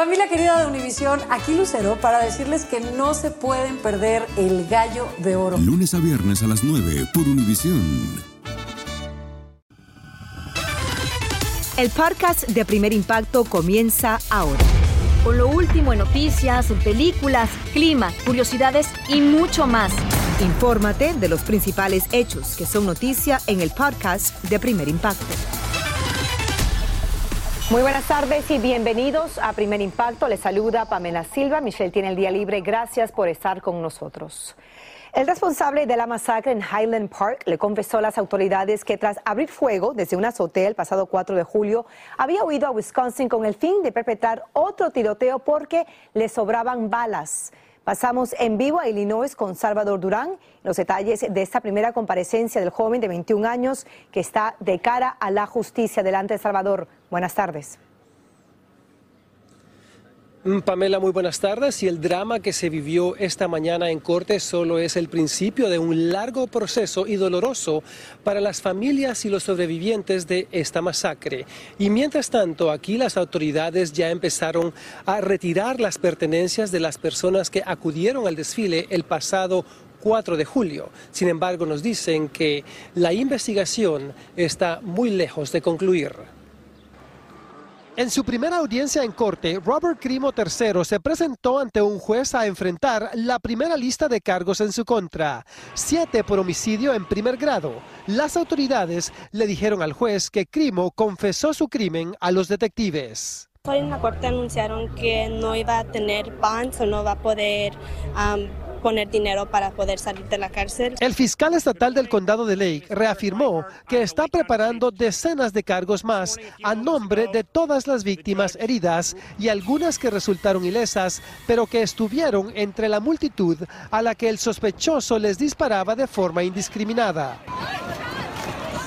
Familia querida de Univisión, aquí Lucero para decirles que no se pueden perder el gallo de oro. Lunes a viernes a las 9 por Univisión. El podcast de Primer Impacto comienza ahora. Con lo último en noticias, películas, clima, curiosidades y mucho más. Infórmate de los principales hechos que son noticia en el podcast de Primer Impacto. Muy buenas tardes y bienvenidos a Primer Impacto. Les saluda Pamela Silva. Michelle tiene el día libre. Gracias por estar con nosotros. El responsable de la masacre en Highland Park le confesó a las autoridades que tras abrir fuego desde una azotea el pasado 4 de julio, había huido a Wisconsin con el fin de perpetrar otro tiroteo porque le sobraban balas. Pasamos en vivo a Illinois con Salvador Durán. Los detalles de esta primera comparecencia del joven de 21 años que está de cara a la justicia. Delante de Salvador. Buenas tardes. Mm, Pamela, muy buenas tardes. Y el drama que se vivió esta mañana en corte solo es el principio de un largo proceso y doloroso para las familias y los sobrevivientes de esta masacre. Y mientras tanto, aquí las autoridades ya empezaron a retirar las pertenencias de las personas que acudieron al desfile el pasado 4 de julio. Sin embargo, nos dicen que la investigación está muy lejos de concluir. En su primera audiencia en corte, Robert Crimo III se presentó ante un juez a enfrentar la primera lista de cargos en su contra, siete por homicidio en primer grado. Las autoridades le dijeron al juez que Crimo confesó su crimen a los detectives. Hoy en la corte anunciaron que no iba a tener bonds o no va a poder poner dinero para poder salir de la cárcel. El fiscal estatal del condado de Lake reafirmó que está preparando decenas de cargos más a nombre de todas las víctimas heridas y algunas que resultaron ilesas, pero que estuvieron entre la multitud a la que el sospechoso les disparaba de forma indiscriminada.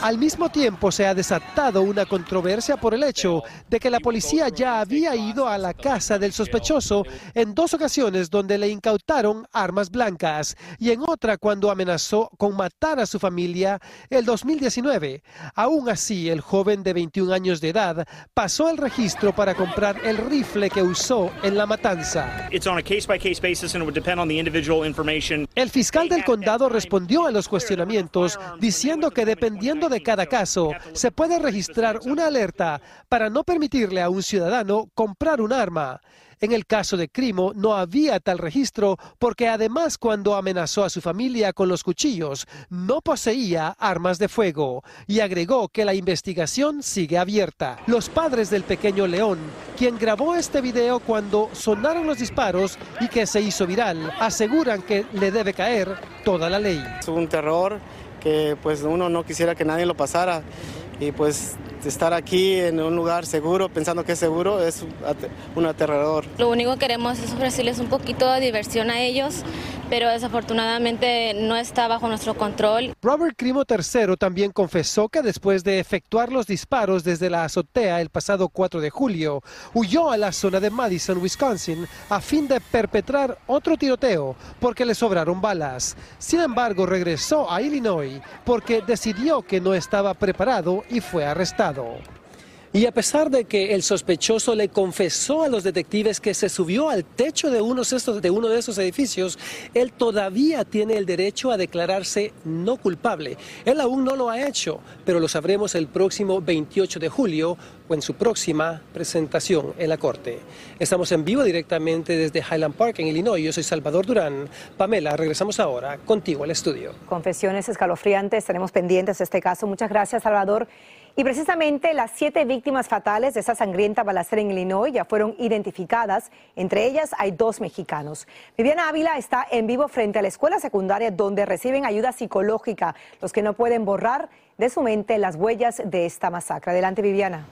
Al mismo tiempo se ha desatado una controversia por el hecho de que la policía ya había ido a la casa del sospechoso en dos ocasiones donde le incautaron armas blancas y en otra cuando amenazó con matar a su familia el 2019. Aún así, el joven de 21 años de edad pasó el registro para comprar el rifle que usó en la matanza. El fiscal del condado respondió a los cuestionamientos diciendo que dependiendo de cada caso, se puede registrar una alerta para no permitirle a un ciudadano comprar un arma. En el caso de Crimo no había tal registro porque además cuando amenazó a su familia con los cuchillos no poseía armas de fuego y agregó que la investigación sigue abierta. Los padres del pequeño León, quien grabó este video cuando sonaron los disparos y que se hizo viral, aseguran que le debe caer toda la ley. Es un terror que pues uno no quisiera que nadie lo pasara y pues estar aquí en un lugar seguro, pensando que es seguro, es un aterrador. Lo único que queremos es ofrecerles un poquito de diversión a ellos, pero desafortunadamente no está bajo nuestro control. Robert Crimo III también confesó que después de efectuar los disparos desde la azotea el pasado 4 de julio, huyó a la zona de Madison, Wisconsin, a fin de perpetrar otro tiroteo porque le sobraron balas. Sin embargo, regresó a Illinois porque decidió que no estaba preparado y fue arrestado. Y a pesar de que el sospechoso le confesó a los detectives que se subió al techo de, uno de esos edificios, él todavía tiene el derecho a declararse no culpable. Él aún no lo ha hecho, pero lo sabremos el próximo 28 de julio o en su próxima presentación en la Corte. Estamos en vivo directamente desde Highland Park, en Illinois. Yo soy Salvador Durán. Pamela, regresamos ahora contigo al estudio. Confesiones escalofriantes, tenemos pendientes este caso. Muchas gracias, Salvador. Y precisamente las siete víctimas fatales de esa sangrienta balacera en Illinois ya fueron identificadas. Entre ellas hay dos mexicanos. Viviana Ávila está en vivo frente a la escuela secundaria donde reciben ayuda psicológica los que no pueden borrar de su mente las huellas de esta masacre. Adelante, Viviana.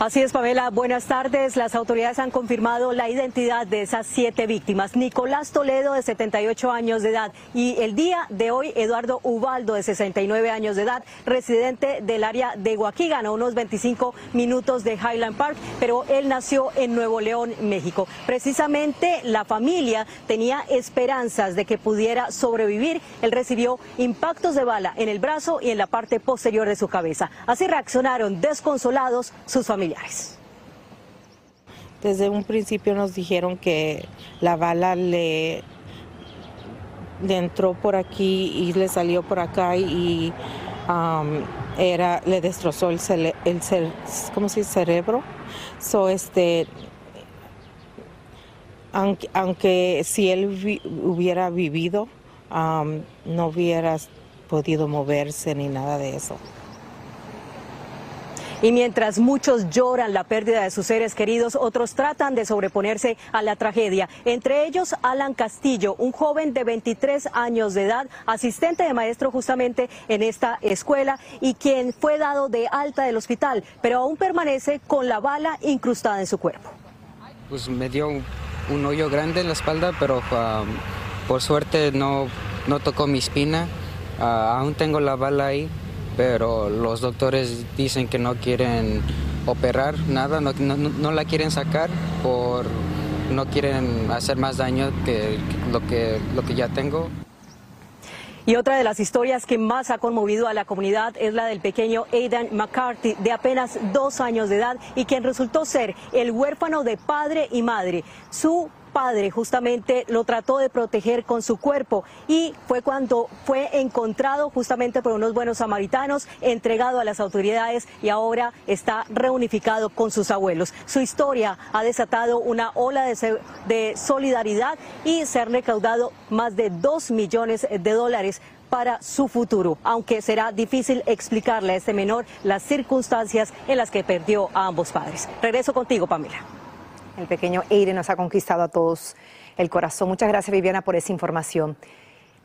Así es, Pamela. Buenas tardes. Las autoridades han confirmado la identidad de esas siete víctimas. Nicolás Toledo, de 78 años de edad, y el día de hoy, Eduardo Ubaldo, de 69 años de edad, residente del área de Guaquigan, a unos 25 minutos de Highland Park, pero él nació en Nuevo León, México. Precisamente la familia tenía esperanzas de que pudiera sobrevivir. Él recibió impactos de bala en el brazo y en la parte posterior de su cabeza. Así reaccionaron desconsolados sus familiares. Desde un principio nos dijeron que la bala le, entró por aquí y le salió por acá y um, era, le destrozó el, cele, el cerebro. So, este, aunque, si él hubiera vivido, um, no hubiera podido moverse ni nada de eso. Y mientras muchos lloran la pérdida de sus seres queridos, otros tratan de sobreponerse a la tragedia. Entre ellos, Alan Castillo, un joven de 23 años de edad, asistente de maestro justamente en esta escuela y quien fue dado de alta del hospital, pero aún permanece con la bala incrustada en su cuerpo. Pues me dio un, hoyo grande en la espalda, pero um, por suerte no, no tocó mi espina. Uh, aún tengo la bala ahí, pero los doctores dicen que no quieren operar nada, no, no, la quieren sacar por no quieren hacer más daño que lo que, lo que ya tengo. Y otra de las historias que más ha conmovido a la comunidad es la del pequeño Aidan McCarthy, de apenas dos años de edad, y quien resultó ser el huérfano de padre y madre. Su padre justamente lo trató de proteger con su cuerpo y fue cuando fue encontrado justamente por unos buenos samaritanos, entregado a las autoridades y ahora está reunificado con sus abuelos. Su historia ha desatado una ola de, de solidaridad y se han recaudado más de dos millones de dólares para su futuro, aunque será difícil explicarle a este menor las circunstancias en las que perdió a ambos padres. Regreso contigo, Pamela. El pequeño Eire nos ha conquistado a todos el corazón. Muchas gracias, Viviana, por esa información.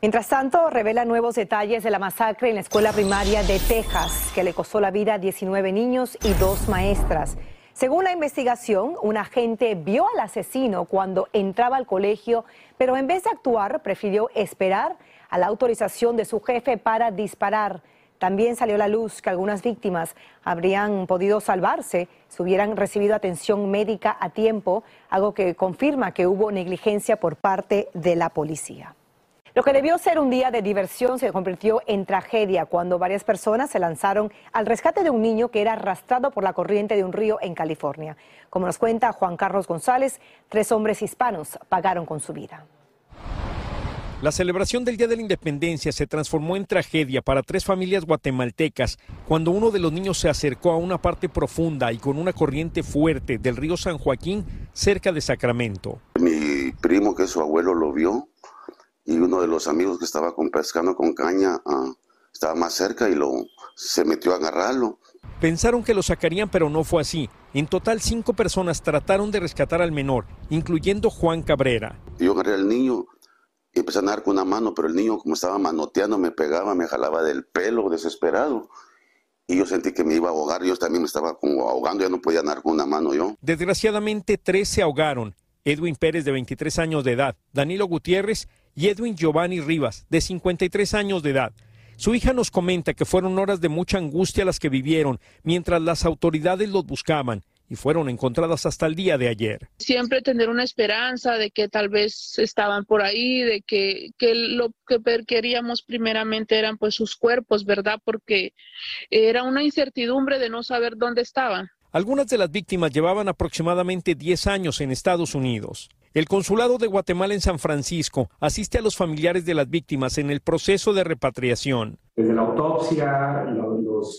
Mientras tanto, revela nuevos detalles de la masacre en la escuela primaria de Texas, que le costó la vida a 19 niños y dos maestras. Según la investigación, un agente vio al asesino cuando entraba al colegio, pero en vez de actuar, prefirió esperar a la autorización de su jefe para disparar. También salió a la luz que algunas víctimas habrían podido salvarse si hubieran recibido atención médica a tiempo, algo que confirma que hubo negligencia por parte de la policía. Lo que debió ser un día de diversión se convirtió en tragedia cuando varias personas se lanzaron al rescate de un niño que era arrastrado por la corriente de un río en California. Como nos cuenta Juan Carlos González, tres hombres hispanos pagaron con su vida. La celebración del Día de la Independencia se transformó en tragedia para tres familias guatemaltecas cuando uno de los niños se acercó a una parte profunda y con una corriente fuerte del río San Joaquín cerca de Sacramento. Mi primo, que su abuelo, lo vio y uno de los amigos que estaba con pescando con caña ah, estaba más cerca y lo se metió a agarrarlo. Pensaron que lo sacarían, pero no fue así. En total, cinco personas trataron de rescatar al menor, incluyendo Juan Cabrera. Yo agarré al niño empecé a nadar con una mano, pero el niño como estaba manoteando me pegaba, me jalaba del pelo desesperado. Y yo sentí que me iba a ahogar, yo también me estaba como ahogando, ya no podía nadar con una mano yo. Desgraciadamente, tres se ahogaron. Edwin Pérez, de 23 años de edad, Danilo Gutiérrez y Edwin Giovanni Rivas, de 53 años de edad. Su hija nos comenta que fueron horas de mucha angustia las que vivieron mientras las autoridades los buscaban y fueron encontradas hasta el día de ayer. Siempre tener una esperanza de que tal vez estaban por ahí, de que, que lo que queríamos primeramente eran pues sus cuerpos, ¿verdad? Porque era una incertidumbre de no saber dónde estaban. Algunas de las víctimas llevaban aproximadamente 10 años en Estados Unidos. El Consulado de Guatemala en San Francisco asiste a los familiares de las víctimas en el proceso de repatriación. Desde la autopsia,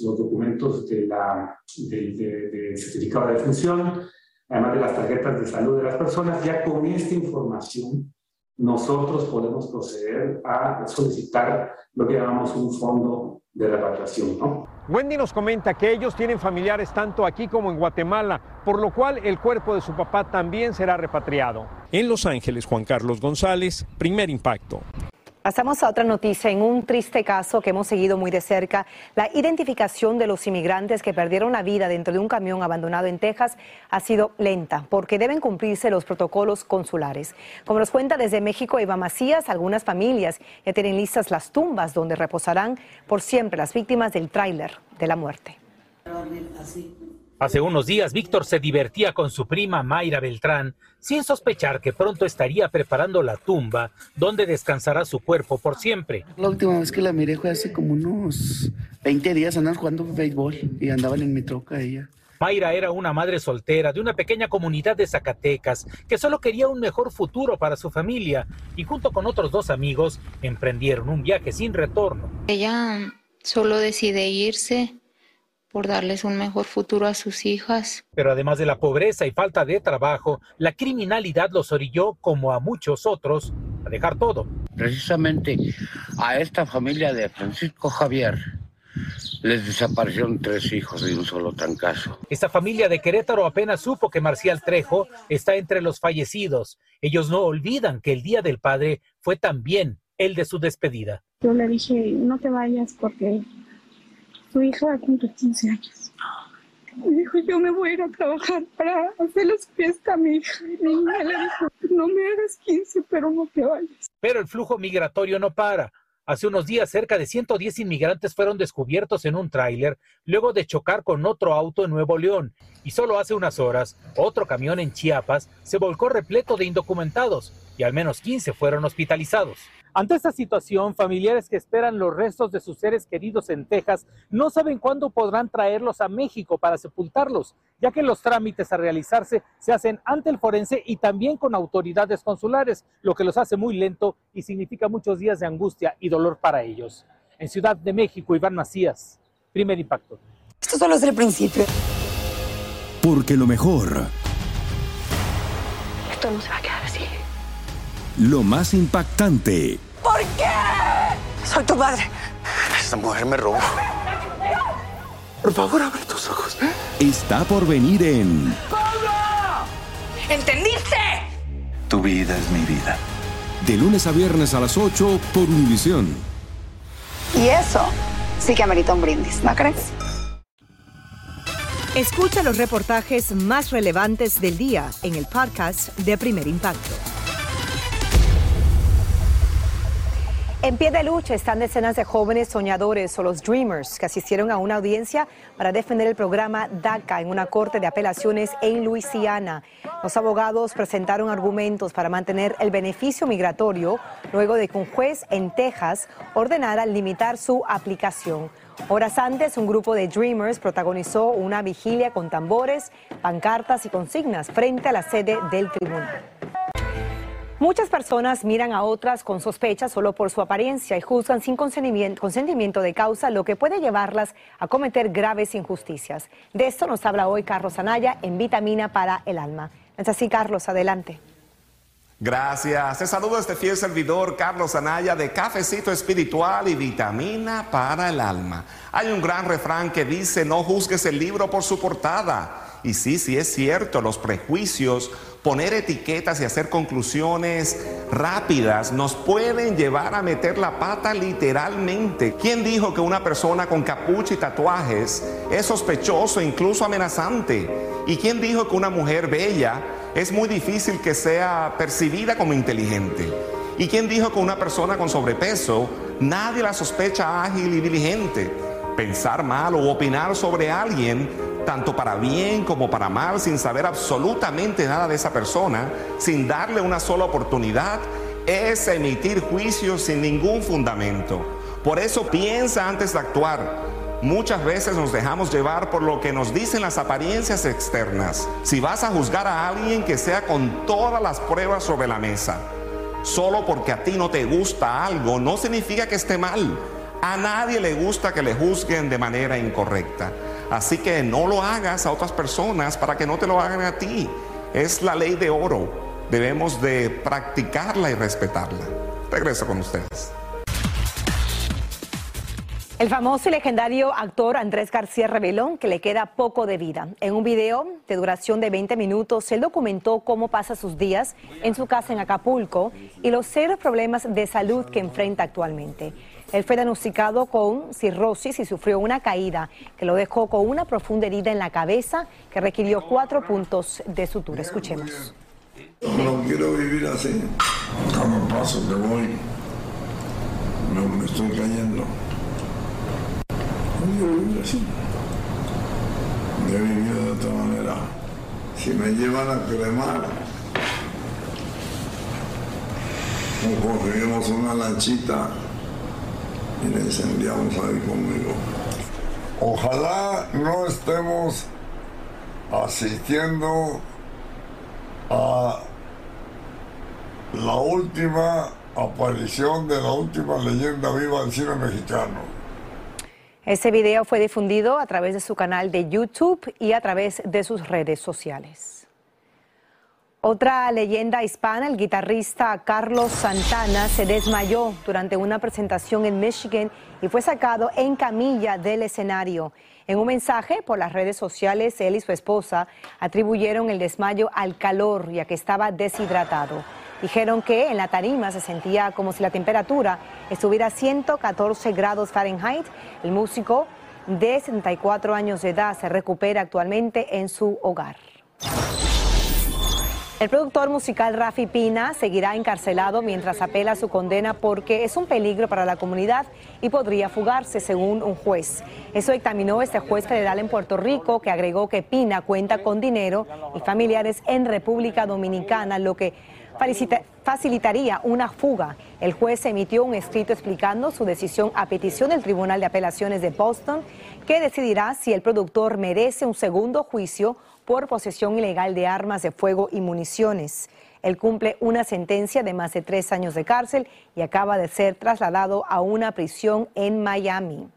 los, documentos de la, de, certificado de defunción, además de las tarjetas de salud de las personas, ya con esta información nosotros podemos proceder a solicitar lo que llamamos un fondo de repatriación. ¿no? Wendy nos comenta que ellos tienen familiares tanto aquí como en Guatemala, por lo cual el cuerpo de su papá también será repatriado. En Los Ángeles, Juan Carlos González, primer impacto. Pasamos a otra noticia. En un triste caso que hemos seguido muy de cerca, la identificación de los inmigrantes que perdieron la vida dentro de un camión abandonado en Texas ha sido lenta porque deben cumplirse los protocolos consulares. Como nos cuenta desde México Eva Macías, algunas familias ya tienen listas las tumbas donde reposarán por siempre las víctimas del tráiler de la muerte. Hace unos días, Víctor se divertía con su prima Mayra Beltrán, sin sospechar que pronto estaría preparando la tumba donde descansará su cuerpo por siempre. La última vez que la miré fue hace como unos 20 días, andaban jugando béisbol y andaban en mi troca ella. Mayra era una madre soltera de una pequeña comunidad de Zacatecas que solo quería un mejor futuro para su familia y junto con otros dos amigos emprendieron un viaje sin retorno. Ella solo decide irse por darles un mejor futuro a sus hijas. Pero además de la pobreza y falta de trabajo, la criminalidad los orilló, como a muchos otros, a dejar todo. Precisamente a esta familia de Francisco Javier les desaparecieron tres hijos de un solo trancazo. Esta familia de Querétaro apenas supo que Marcial Trejo está entre los fallecidos. Ellos no olvidan que el Día del Padre fue también el de su despedida. Yo le dije, no te vayas porque tu hija cumple 15 años. Y dijo, yo me voy a ir a trabajar para hacerle su fiesta a mi hija. Mi hija le dijo, no me hagas 15, pero no te vayas. Pero el flujo migratorio no para. Hace unos días cerca de 110 inmigrantes fueron descubiertos en un tráiler luego de chocar con otro auto en Nuevo León. Y solo hace unas horas, otro camión en Chiapas se volcó repleto de indocumentados y al menos 15 fueron hospitalizados. Ante esta situación, familiares que esperan los restos de sus seres queridos en Texas no saben cuándo podrán traerlos a México para sepultarlos, ya que los trámites a realizarse se hacen ante el forense y también con autoridades consulares, lo que los hace muy lento y significa muchos días de angustia y dolor para ellos. En Ciudad de México, Iván Macías, primer impacto. Esto solo es el principio. Porque lo mejor, Esto no se va a quedar así. lo más impactante, ¿Por qué? Soy tu madre. Esta mujer me robó. Por favor, abre tus ojos. está por venir en ¿Entendiste? Tu vida es mi vida. De lunes a viernes a las 8 por Univisión. Y eso sí que amerita un brindis, ¿no crees? Escucha los reportajes más relevantes del día en el podcast de Primer Impacto. En pie de lucha están decenas de jóvenes soñadores o los Dreamers que asistieron a una audiencia para defender el programa DACA en una corte de apelaciones en Luisiana. Los abogados presentaron argumentos para mantener el beneficio migratorio luego de que un juez en Texas ordenara limitar su aplicación. Horas antes, un grupo de Dreamers protagonizó una vigilia con tambores, pancartas y consignas frente a la sede del tribunal. Muchas personas miran a otras con sospecha solo por su apariencia y juzgan sin consentimiento, de causa, lo que puede llevarlas a cometer graves injusticias. De esto nos habla hoy Carlos Anaya en Vitamina para el Alma. Es así, Carlos, adelante. Gracias. Te saludo este fiel servidor Carlos Anaya de Cafecito Espiritual y Vitamina para el Alma. Hay un gran refrán que dice, no juzgues el libro por su portada. Y sí, sí es cierto, los prejuicios, poner etiquetas y hacer conclusiones rápidas nos pueden llevar a meter la pata literalmente. ¿Quién dijo que una persona con capucha y tatuajes es sospechoso, incluso amenazante? ¿Y quién dijo que una mujer bella es muy difícil que sea percibida como inteligente? ¿Y quién dijo que una persona con sobrepeso nadie la sospecha ágil y diligente? Pensar mal o opinar sobre alguien, tanto para bien como para mal, sin saber absolutamente nada de esa persona, sin darle una sola oportunidad, es emitir juicios sin ningún fundamento. Por eso piensa antes de actuar. Muchas veces nos dejamos llevar por lo que nos dicen las apariencias externas. Si vas a juzgar a alguien que sea con todas las pruebas sobre la mesa, solo porque a ti no te gusta algo, no significa que esté mal. A nadie le gusta que le juzguen de manera incorrecta. Así que no lo hagas a otras personas para que no te lo hagan a ti. Es la ley de oro. Debemos de practicarla y respetarla. Regreso con ustedes. El famoso y legendario actor Andrés García reveló que le queda poco de vida. En un video de duración de 20 minutos, él documentó cómo pasa sus días en su casa en Acapulco y los serios problemas de salud que enfrenta actualmente. Él fue diagnosticado con cirrosis y sufrió una caída que lo dejó con una profunda herida en la cabeza que requirió cuatro puntos de sutura. Escuchemos. No quiero vivir así. Cada paso que voy, no me estoy cayendo. No quiero vivir así. He vivido de otra manera. Si me llevan a cremar, o conseguimos una lanchita y le incendiamos ahí conmigo. Ojalá no estemos asistiendo a la última aparición de la última leyenda viva del cine mexicano. Ese video fue difundido a través de su canal de YouTube y a través de sus redes sociales. Otra leyenda hispana, el guitarrista Carlos Santana, se desmayó durante una presentación en Michigan y fue sacado en camilla del escenario. En un mensaje por las redes sociales, él y su esposa atribuyeron el desmayo al calor, ya que estaba deshidratado. Dijeron que en la tarima se sentía como si la temperatura estuviera a 114 grados Fahrenheit. El músico de 74 años de edad se recupera actualmente en su hogar. El productor musical Rafi Pina seguirá encarcelado mientras apela su condena porque es un peligro para la comunidad y podría fugarse, según un juez. Eso dictaminó este juez federal en Puerto Rico, que agregó que Pina cuenta con dinero y familiares en República Dominicana, lo que facilitaría una fuga. El juez emitió un escrito explicando su decisión a petición del Tribunal de Apelaciones de Boston, que decidirá si el productor merece un segundo juicio por posesión ilegal de armas de fuego y municiones. Él cumple una sentencia de más de tres años de cárcel y acaba de ser trasladado a una prisión en Miami.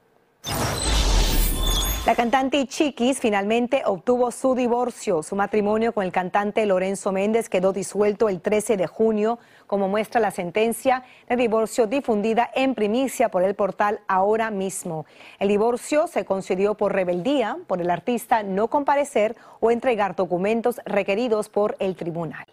La cantante Chiquis finalmente obtuvo su divorcio. Su matrimonio con el cantante Lorenzo Méndez quedó disuelto el 13 de junio, como muestra la sentencia de divorcio difundida en primicia por el portal Ahora mismo. El divorcio se concedió por rebeldía por el artista no comparecer o entregar documentos requeridos por el tribunal.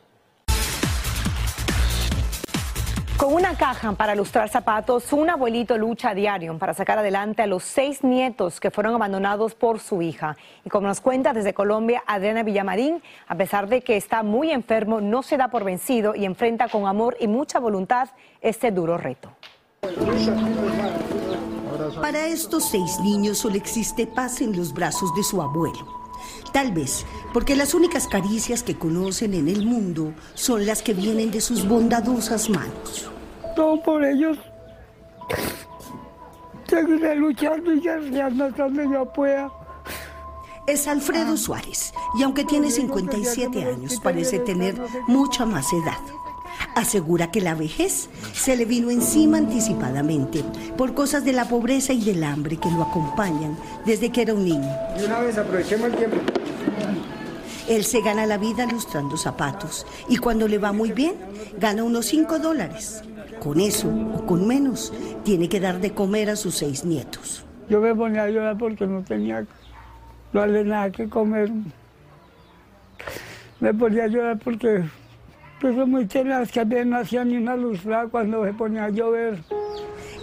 Una caja para lustrar zapatos, un abuelito lucha a diario para sacar adelante a los seis nietos que fueron abandonados por su hija. Y como nos cuenta desde Colombia Adriana Villamarín, a pesar de que está muy enfermo, no se da por vencido y enfrenta con amor y mucha voluntad este duro reto. Para estos seis niños solo existe paz en los brazos de su abuelo. Tal vez porque las únicas caricias que conocen en el mundo son las que vienen de sus bondadosas manos. Todo por ellos. Seguiré luchando y guerreando hasta donde yo pueda. Es Alfredo Suárez y aunque tiene 57 años parece tener mucha más edad. Asegura que la vejez se le vino encima anticipadamente por cosas de la pobreza y del hambre que lo acompañan desde que era un niño. Y una vez aprovechemos el tiempo. Él se gana la vida lustrando zapatos y cuando le va muy bien, gana unos 5 dólares. Con eso o con menos, tiene que dar de comer a sus seis nietos. Yo me ponía a llorar porque no tenía no nada que comer. Me ponía a llorar porque pues, muy tenaz que no hacía ni una luz cuando se ponía a llover.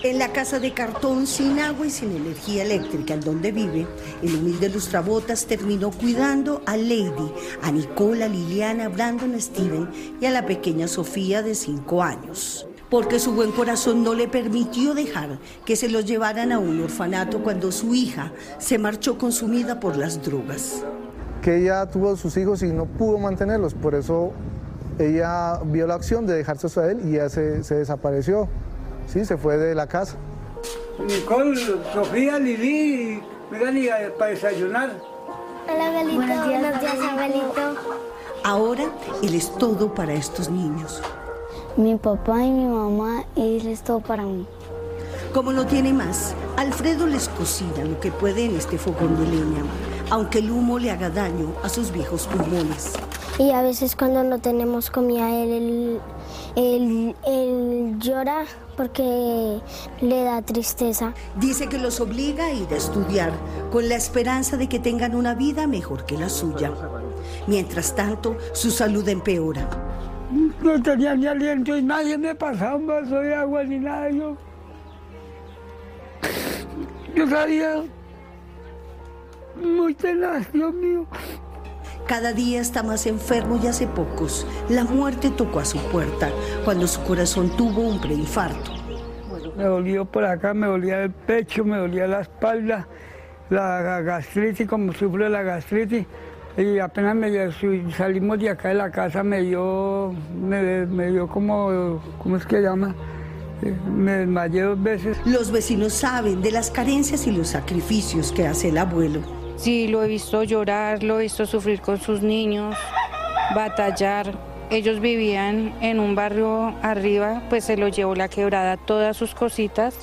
En la casa de cartón, sin agua y sin energía eléctrica en donde vive, el humilde lustrabotas terminó cuidando a Lady, a Nicola, Liliana, Brandon, Steven y a la pequeña Sofía de 5 años. Porque su buen corazón no le permitió dejar que se los llevaran a un orfanato cuando su hija se marchó consumida por las drogas. Que ella tuvo sus hijos y no pudo mantenerlos, por eso ella vio la opción de dejarse a él y ya se, se desapareció. Sí, se fue de la casa. Nicole, Sofía, Lili, vengan para desayunar. Hola, Abuelito. Buenos días, Buenos días, abuelito. Ahora él es todo para estos niños. Mi papá y mi mamá, él es todo para mí. Como no tiene más, Alfredo les cocina lo que puede en este fogón de leña, aunque el humo le haga daño a sus viejos pulmones. Y a veces cuando no tenemos comida, él, Él, él llora porque le da tristeza. Dice que los obliga a ir a estudiar con la esperanza de que tengan una vida mejor que la suya. Mientras tanto, su salud empeora. No tenía ni aliento y nadie me pasaba un vaso de agua ni nada. Yo, yo sabía muy tenaz, Dios mío. Cada día está más enfermo y hace pocos. La muerte tocó a su puerta cuando su corazón tuvo un preinfarto. Me dolió por acá, me dolía el pecho, me dolía la espalda, la gastritis, como sufre la gastritis. Y apenas me, salimos de acá de la casa me dio, me, me dio como, ¿cómo es que llama? Eh, Me desmayé dos veces. Los vecinos saben de las carencias y los sacrificios que hace el abuelo. Sí, lo he visto llorar, lo he visto sufrir con sus niños, batallar. Ellos vivían en un barrio arriba, pues se lo llevó la quebrada todas sus cositas.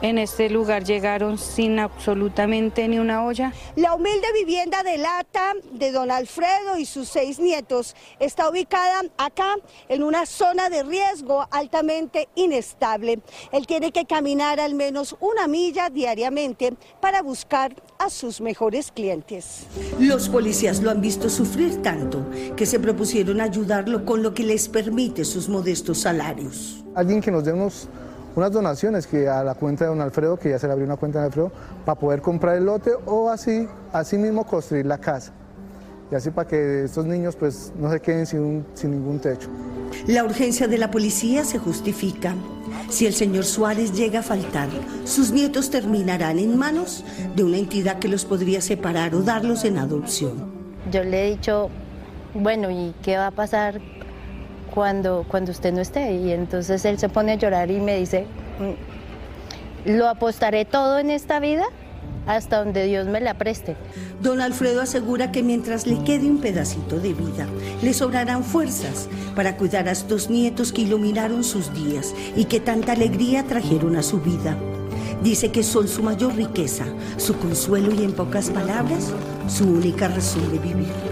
En este lugar llegaron sin absolutamente ni una olla. La humilde vivienda de lata de don Alfredo y sus seis nietos está ubicada acá en una zona de riesgo altamente inestable. Él tiene que caminar al menos una milla diariamente para buscar a sus mejores clientes. Los policías lo han visto sufrir tanto que se propusieron ayudarlo con lo que les permite sus modestos salarios. Alguien que nos dé unos, unas donaciones que a la cuenta de don Alfredo, que ya se le abrió una cuenta de Alfredo, para poder comprar el lote o así, así mismo construir la casa. Y así para que estos niños pues no se queden sin, un- sin ningún techo. La urgencia de la policía se justifica. Si el señor Suárez llega a faltar, sus nietos terminarán en manos de una entidad que los podría separar o darlos en adopción. Yo le he dicho, bueno, ¿y qué va a pasar cuando, cuando usted no esté? Y entonces él se pone a llorar y me dice, "Mm, lo apostaré todo en esta vida hasta donde Dios me la preste. Don Alfredo asegura que mientras le quede un pedacito de vida, le sobrarán fuerzas para cuidar a estos nietos que iluminaron sus días y que tanta alegría trajeron a su vida. Dice que son su mayor riqueza, su consuelo y en pocas palabras, su única razón de vivir.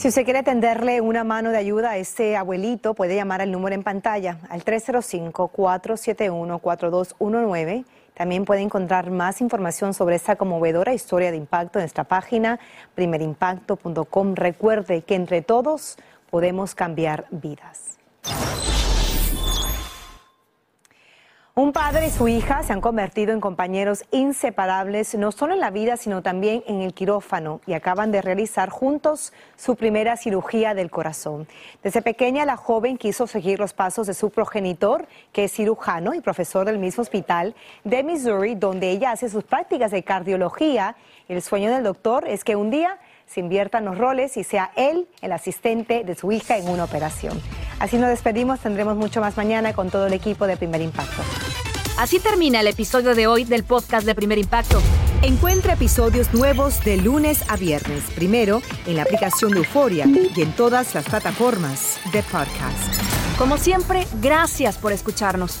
Si usted quiere tenderle una mano de ayuda a este abuelito, puede llamar al número en pantalla, al 305-471-4219. También puede encontrar más información sobre esta conmovedora historia de impacto en nuestra página primerimpacto.com. Recuerde que entre todos podemos cambiar vidas. Un padre y su hija se han convertido en compañeros inseparables, no solo en la vida, sino también en el quirófano, y acaban de realizar juntos su primera cirugía del corazón. Desde pequeña, la joven quiso seguir los pasos de su progenitor, que es cirujano y profesor del mismo hospital de Missouri, donde ella hace sus prácticas de cardiología. El sueño del doctor es que un día se inviertan los roles y sea él el asistente de su hija en una operación. Así nos despedimos, tendremos mucho más mañana con todo el equipo de Primer Impacto. Así termina el episodio de hoy del podcast de Primer Impacto. Encuentra episodios nuevos de lunes a viernes, primero en la aplicación de Euforia y en todas las plataformas de podcast. Como siempre, gracias por escucharnos.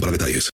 para detalles.